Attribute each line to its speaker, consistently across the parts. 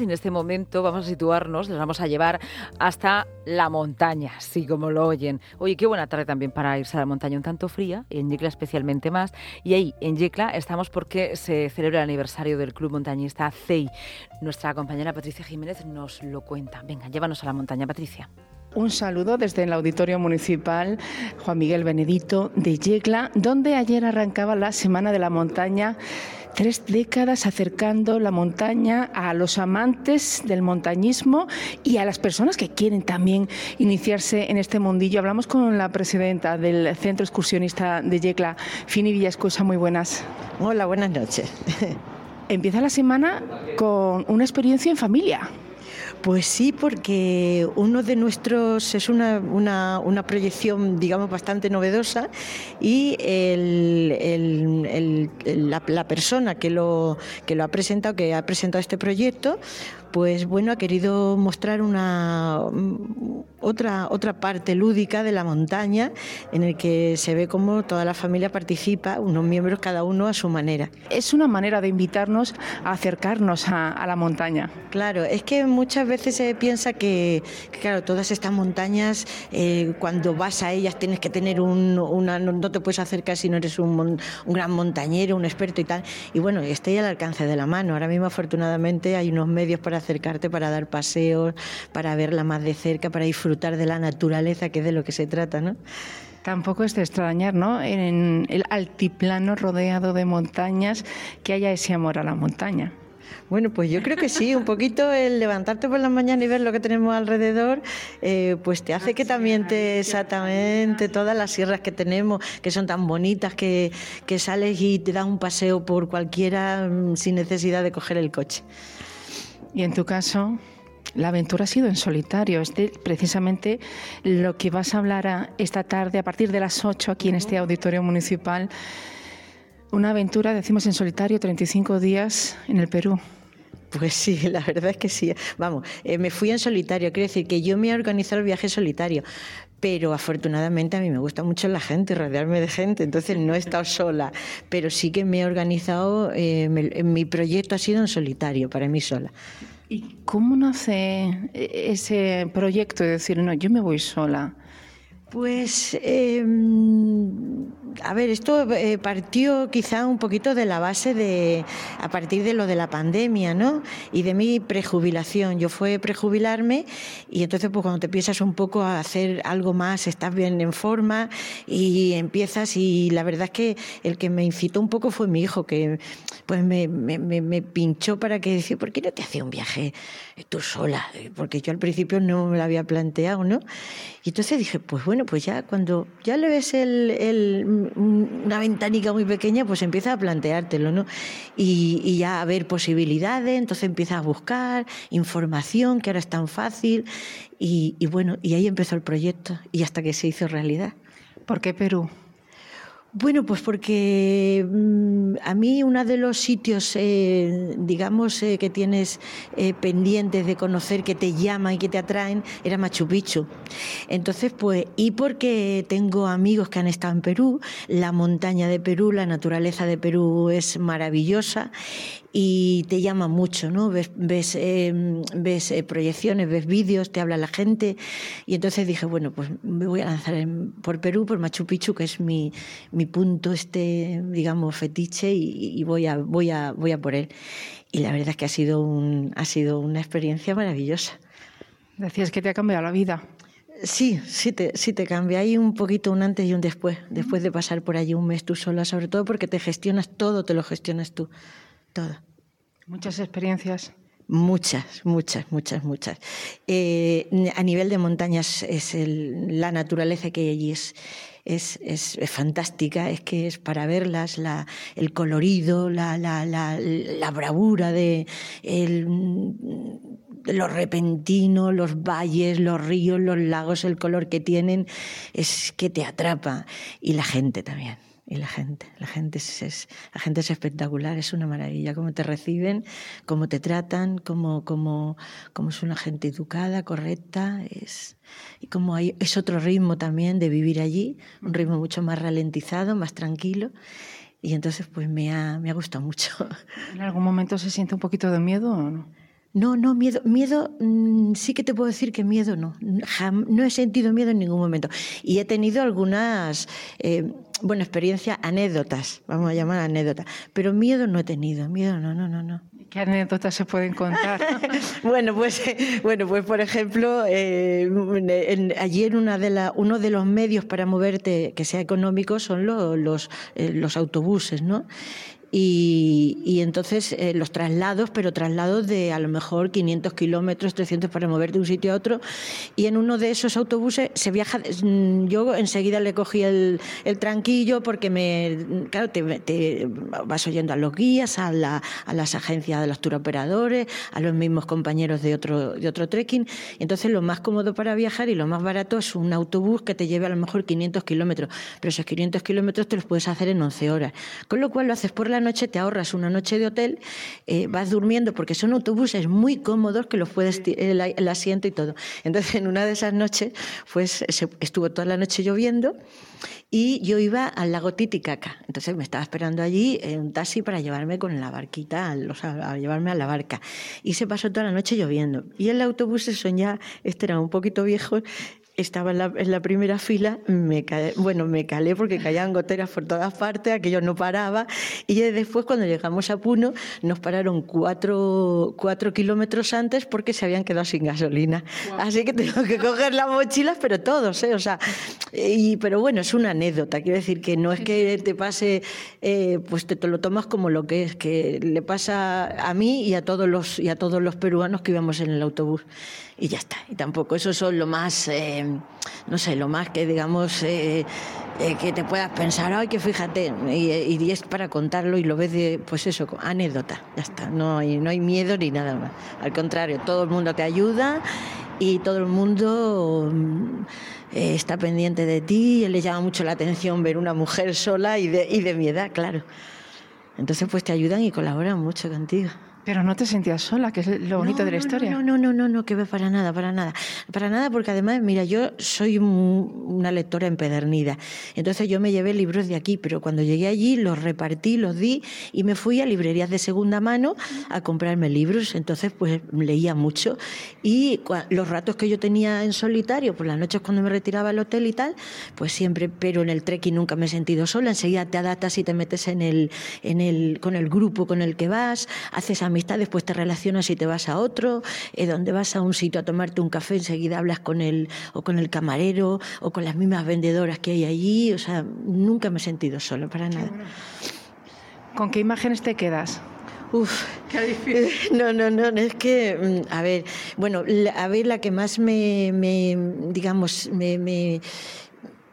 Speaker 1: En este momento vamos a situarnos, les vamos a llevar hasta la montaña, así como lo oyen. Oye, qué buena tarde también para irse a la montaña, un tanto fría, en Yecla especialmente más. Y ahí, en Yecla, estamos porque se celebra el aniversario del Club Montañista CEI. Nuestra compañera Patricia Jiménez nos lo cuenta. Venga, llévanos a la montaña, Patricia.
Speaker 2: Un saludo desde el Auditorio Municipal Juan Miguel Benedito de Yecla, donde ayer arrancaba la Semana de la Montaña tres décadas acercando la montaña a los amantes del montañismo y a las personas que quieren también iniciarse en este mundillo. Hablamos con la presidenta del Centro Excursionista de Yecla, Fini Villascosa. Muy buenas.
Speaker 3: Hola, buenas noches.
Speaker 2: Empieza la semana con una experiencia en familia.
Speaker 3: Pues sí, porque uno de nuestros es una, una, proyección, digamos, bastante novedosa y la, la, persona que lo, que lo ha presentado, que ha presentado este proyecto, pues bueno, ha querido mostrar una otra, otra parte lúdica de la montaña en el que se ve cómo toda la familia participa, unos miembros cada uno a su manera.
Speaker 2: Es una manera de invitarnos a acercarnos a, la montaña.
Speaker 3: Claro, es que muchas veces se piensa que, claro, todas estas montañas, eh, cuando vas a ellas tienes que tener un, una, no te puedes acercar si no eres un, un gran montañero, un experto y tal. Y bueno, está ahí al alcance de la mano. Ahora mismo afortunadamente hay unos medios para acercarte, para dar paseos, para verla más de cerca, para disfrutar de la naturaleza, que es de lo que se trata, ¿no?
Speaker 2: Tampoco es de extrañar, ¿no? En el altiplano rodeado de montañas, que haya ese amor a la montaña.
Speaker 3: Bueno, pues yo creo que sí, un poquito el levantarte por la mañana y ver lo que tenemos alrededor, eh, pues te hace que también te exactamente todas las sierras que tenemos, que son tan bonitas, que, que sales y te das un paseo por cualquiera mm, sin necesidad de coger el coche.
Speaker 2: Y en tu caso, la aventura ha sido en solitario. Es precisamente lo que vas a hablar esta tarde a partir de las 8 aquí en este auditorio municipal. Una aventura, decimos en solitario, 35 días en el Perú.
Speaker 3: Pues sí, la verdad es que sí. Vamos, eh, me fui en solitario, quiere decir que yo me he organizado el viaje solitario, pero afortunadamente a mí me gusta mucho la gente, rodearme de gente, entonces no he estado sola, pero sí que me he organizado, eh, mi proyecto ha sido en solitario, para mí sola.
Speaker 2: ¿Y cómo nace ese proyecto de decir, no, yo me voy sola?
Speaker 3: Pues, em, a ver, esto eh, partió quizá un poquito de la base de, a partir de lo de la pandemia, ¿no? Y de mi prejubilación. Yo fue prejubilarme y entonces pues cuando te piensas un poco a hacer algo más, estás bien en forma y empiezas y la verdad es que el que me incitó un poco fue mi hijo, que pues me, pinchó para que decía, ¿por qué no te hacía un viaje tú sola? Porque yo al principio no me lo había planteado, ¿no? Y entonces dije, pues bueno, pues ya cuando ya le ves el, una ventanica muy pequeña, pues empieza a planteártelo, ¿no? Y, ya a ver posibilidades, entonces empiezas a buscar información, que ahora es tan fácil, y, y bueno, y ahí empezó el proyecto, y hasta que se hizo realidad.
Speaker 2: ¿Por qué Perú?
Speaker 3: Bueno, pues porque mm, a mí uno de los sitios, eh, digamos, eh, que tienes eh, pendientes de conocer, que te llaman y que te atraen, era Machu Picchu. Entonces, pues, y porque tengo amigos que han estado en Perú, la montaña de Perú, la naturaleza de Perú es maravillosa y te llama mucho, ¿no? Ves, ves, proyecciones, ves vídeos, te habla la gente. Y entonces dije, bueno, pues me voy a lanzar por Perú, por Machu Picchu, que es mi, mi punto, este, digamos, fetiche, y, voy, a, voy, a, voy a por él. Y la verdad es que ha sido, un, ha sido una experiencia maravillosa.
Speaker 2: Decías que te ha cambiado la vida.
Speaker 3: Sí, sí te, sí te cambia. Hay un poquito un antes y un después, después de pasar por allí un mes tú sola, sobre todo porque te gestionas todo, te lo gestionas tú, todo.
Speaker 2: Muchas experiencias.
Speaker 3: Muchas, muchas, muchas, muchas. Eh, a nivel de montañas, es la naturaleza que hay allí es, es, es, fantástica, es que es para verlas, la, el colorido, la, la, la, bravura de lo repentino, los valles, los ríos, los lagos, el color que tienen, es que te atrapa. Y la gente también y la gente. La gente es, la gente es espectacular, es una maravilla. Cómo te reciben, cómo te tratan, cómo, cómo, cómo es una gente educada, correcta. Es, y como hay, es otro ritmo también de vivir allí, un ritmo mucho más ralentizado, más tranquilo. Y entonces pues me ha, me ha gustado mucho.
Speaker 2: ¿En algún momento se siente un poquito de miedo o no?
Speaker 3: No, no, miedo, miedo, mm, sí que te puedo decir que miedo no. no he sentido miedo en ningún momento. Y he tenido algunas, eh, bueno, experiencias, anécdotas, vamos a llamar anécdotas. Pero miedo no he tenido, miedo no, no, no, no.
Speaker 2: ¿Qué anécdotas se pueden contar?
Speaker 3: bueno, pues, bueno, pues por ejemplo, eh, en una de la, uno de los medios para moverte que sea económico son los, los, eh, los autobuses, ¿no? Y, entonces eh, los traslados, pero traslados de a lo mejor 500 kilómetros, 300 para mover de un sitio a otro. Y en uno de esos autobuses se viaja. Mm, yo enseguida le cogí el, tranquillo porque me. Claro, te, vas oyendo a los guías, a, la, a las agencias de los turoperadores, a los mismos compañeros de otro, de otro trekking. Entonces lo más cómodo para viajar y lo más barato es un autobús que te lleve a lo mejor 500 kilómetros. Pero esos 500 kilómetros te los puedes hacer en 11 horas. Con lo cual lo haces por la noche, te ahorras una noche de hotel, eh, vas durmiendo, porque son autobuses muy cómodos que los puedes, el, el, asiento y todo. Entonces, en una de esas noches, pues estuvo toda la noche lloviendo y yo iba al lago Titicaca. Entonces me estaba esperando allí en un taxi para llevarme con la barquita, a llevarme a la barca. Y se pasó toda la noche lloviendo. Y el autobús se soñaba, este era un poquito viejo, estaba en la, primera fila, me bueno, me calé porque caían goteras por todas partes, aquello no paraba, y después cuando llegamos a Puno nos pararon cuatro, cuatro kilómetros antes porque se habían quedado sin gasolina. Así que tengo que coger las mochilas, pero todos, ¿eh? O sea, y, pero bueno, es una anécdota, quiero decir que no es que te pase, eh, pues te, lo tomas como lo que es, que le pasa a mí y a todos los, y a todos los peruanos que íbamos en el autobús y ya está. Y tampoco eso son lo más, eh, no sé, lo más que digamos eh, eh, que te puedas pensar, ay, que fíjate, y, es para contarlo y lo ves de, pues eso, anécdota, ya está. No hay, no hay miedo ni nada más. Al contrario, todo el mundo te ayuda y todo el mundo está pendiente de ti. Y le llama mucho la atención ver una mujer sola y de, y de mi edad, claro. Entonces, pues te ayudan y colaboran mucho contigo.
Speaker 2: Pero no te sentías sola, que es lo bonito de la historia.
Speaker 3: No, no, no, no, no, que para nada, para nada. Para nada, porque además, mira, yo soy una lectora empedernida. Entonces yo me llevé libros de aquí, pero cuando llegué allí los repartí, los di y me fui a librerías de segunda mano a comprarme libros. Entonces, pues leía mucho. Y los ratos que yo tenía en solitario, por las noches cuando me retiraba al hotel y tal, pues siempre, pero en el trekking nunca me he sentido sola. Enseguida te adaptas y te metes en el, en el, con el grupo con el que vas, haces amigos después te relacionas y te vas a otro, eh, donde vas a un sitio a tomarte un café, enseguida hablas con el, o con el camarero o con las mismas vendedoras que hay allí. O sea, nunca me he sentido solo, para nada.
Speaker 2: ¿Con qué imágenes te quedas?
Speaker 3: Uf, qué difícil. No, no, no, es que, mm, a ver, bueno, a ver, la que más me, me digamos, me, me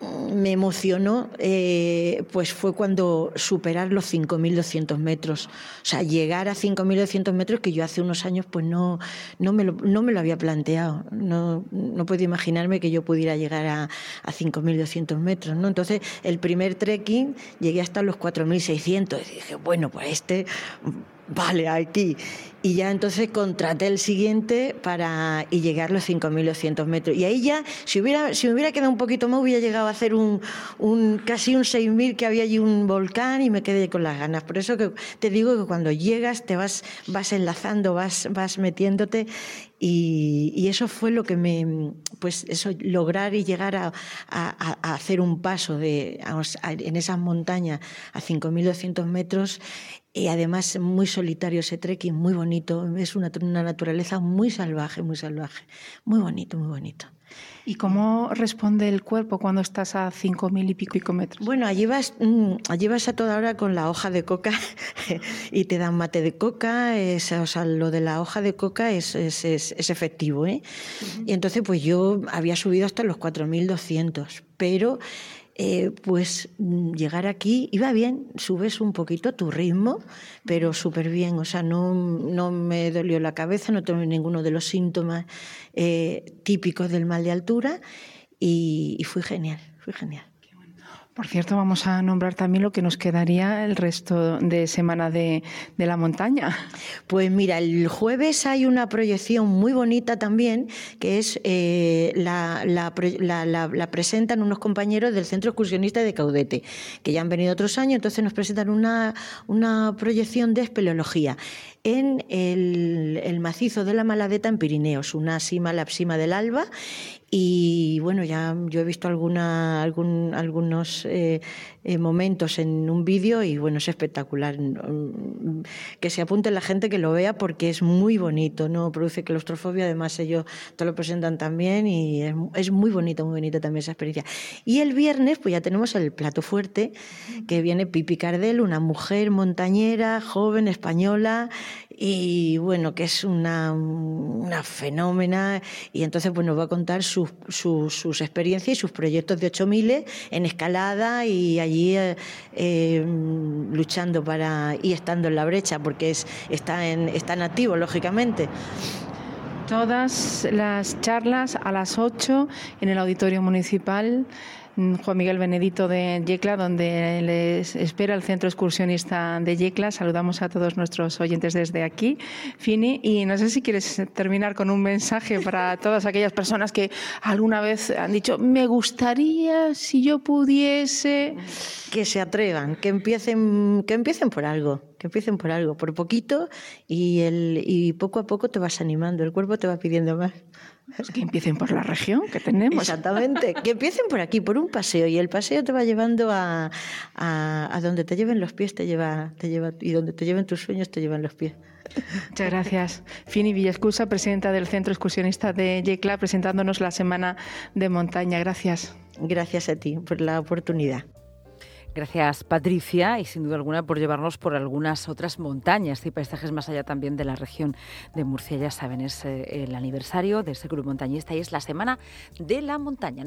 Speaker 3: me emocionó eh, pues fue cuando superar los 5.200 metros. O sea, llegar a 5.200 metros que yo hace unos años pues no, no, me, lo, no me lo había planteado. No, no puedo imaginarme que yo pudiera llegar a, a 5.200 metros. ¿no? Entonces, el primer trekking llegué hasta los 4.600 y dije, bueno, pues este vale, aquí. Y ya entonces contraté el siguiente para y llegar a los 5.200 metros. Y ahí ya, si, hubiera, si me hubiera quedado un poquito más, hubiera llegado a hacer un, casi un 6.000 que había allí un volcán y me quedé con las ganas. Por eso te digo que cuando llegas te vas, vas enlazando, vas, vas metiéndote y, eso fue lo que me, pues eso, lograr y llegar a, a, hacer un paso de, en esas montañas a 5.200 metros y además muy solitario ese trekking, muy bonito, es una, una naturaleza muy salvaje, muy salvaje, muy bonito, muy bonito.
Speaker 2: ¿Y cómo responde el cuerpo cuando estás a cinco mil y pico, metros?
Speaker 3: Bueno, allí vas, mm, allí vas a toda hora con la hoja de coca y te dan mate de coca. Es, o sea, lo de la hoja de coca es, es, es efectivo. ¿eh? Y entonces, pues yo había subido hasta los 4.200, pero eh, pues mm, llegar aquí iba bien, subes un poquito tu ritmo, pero súper bien, o sea, no, no, me dolió la cabeza, no tuve ninguno de los síntomas eh, típicos del mal de altura y, y fui genial, fui genial.
Speaker 2: Por cierto, vamos a nombrar también lo que nos quedaría el resto de semana de, la montaña.
Speaker 3: Pues mira, el jueves hay una proyección muy bonita también, que es eh, la, la, presentan unos compañeros del Centro Excursionista de Caudete, que ya han venido otros años, entonces nos presentan una, una proyección de espeleología. En el, macizo de la Maladeta en Pirineos, una cima, la cima del Alba, y bueno, ya yo he visto alguna, algún, algunos eh, eh, momentos en un vídeo y bueno, es espectacular. Que se apunte la gente que lo vea porque es muy bonito, no produce claustrofobia, además ellos te lo presentan también y es, es muy bonito, muy bonito también esa experiencia. Y el viernes pues ya tenemos el plato fuerte que viene Pipi Cardel, una mujer montañera, joven, española y bueno, que es una, una fenómena y entonces bueno, va a contar sus, sus, experiencias y sus proyectos de 8000 en escalada y allí eh, eh, luchando para y estando en la brecha porque es, está, en, está nativo, lógicamente.
Speaker 2: Todas las charlas a las 8 en el Auditorio Municipal. Juan Miguel Benedito de Yecla, donde les espera el centro excursionista de Yecla. Saludamos a todos nuestros oyentes desde aquí, Fini. Y no sé si quieres terminar con un mensaje para todas aquellas personas que alguna vez han dicho, me gustaría si yo pudiese.
Speaker 3: Que se atrevan, que empiecen, que empiecen por algo, que empiecen por algo, por poquito, y, el, y poco a poco te vas animando, el cuerpo te va pidiendo más.
Speaker 2: Pues que empiecen por la región que tenemos.
Speaker 3: Exactamente, que empiecen por aquí, por un paseo, y el paseo te va llevando a, a, donde te lleven los pies, te lleva, te lleva, y donde te lleven tus sueños, te llevan los pies.
Speaker 2: Muchas gracias. Fini Villascusa, presidenta del Centro Excursionista de Yecla, presentándonos la Semana de Montaña. Gracias.
Speaker 3: Gracias a ti por la oportunidad.
Speaker 1: Gracias, Patricia, y sin duda alguna por llevarnos por algunas otras montañas y paisajes más allá también de la región de Murcia. Ya saben, es eh, el aniversario de ese grupo montañista y es la Semana de la Montaña.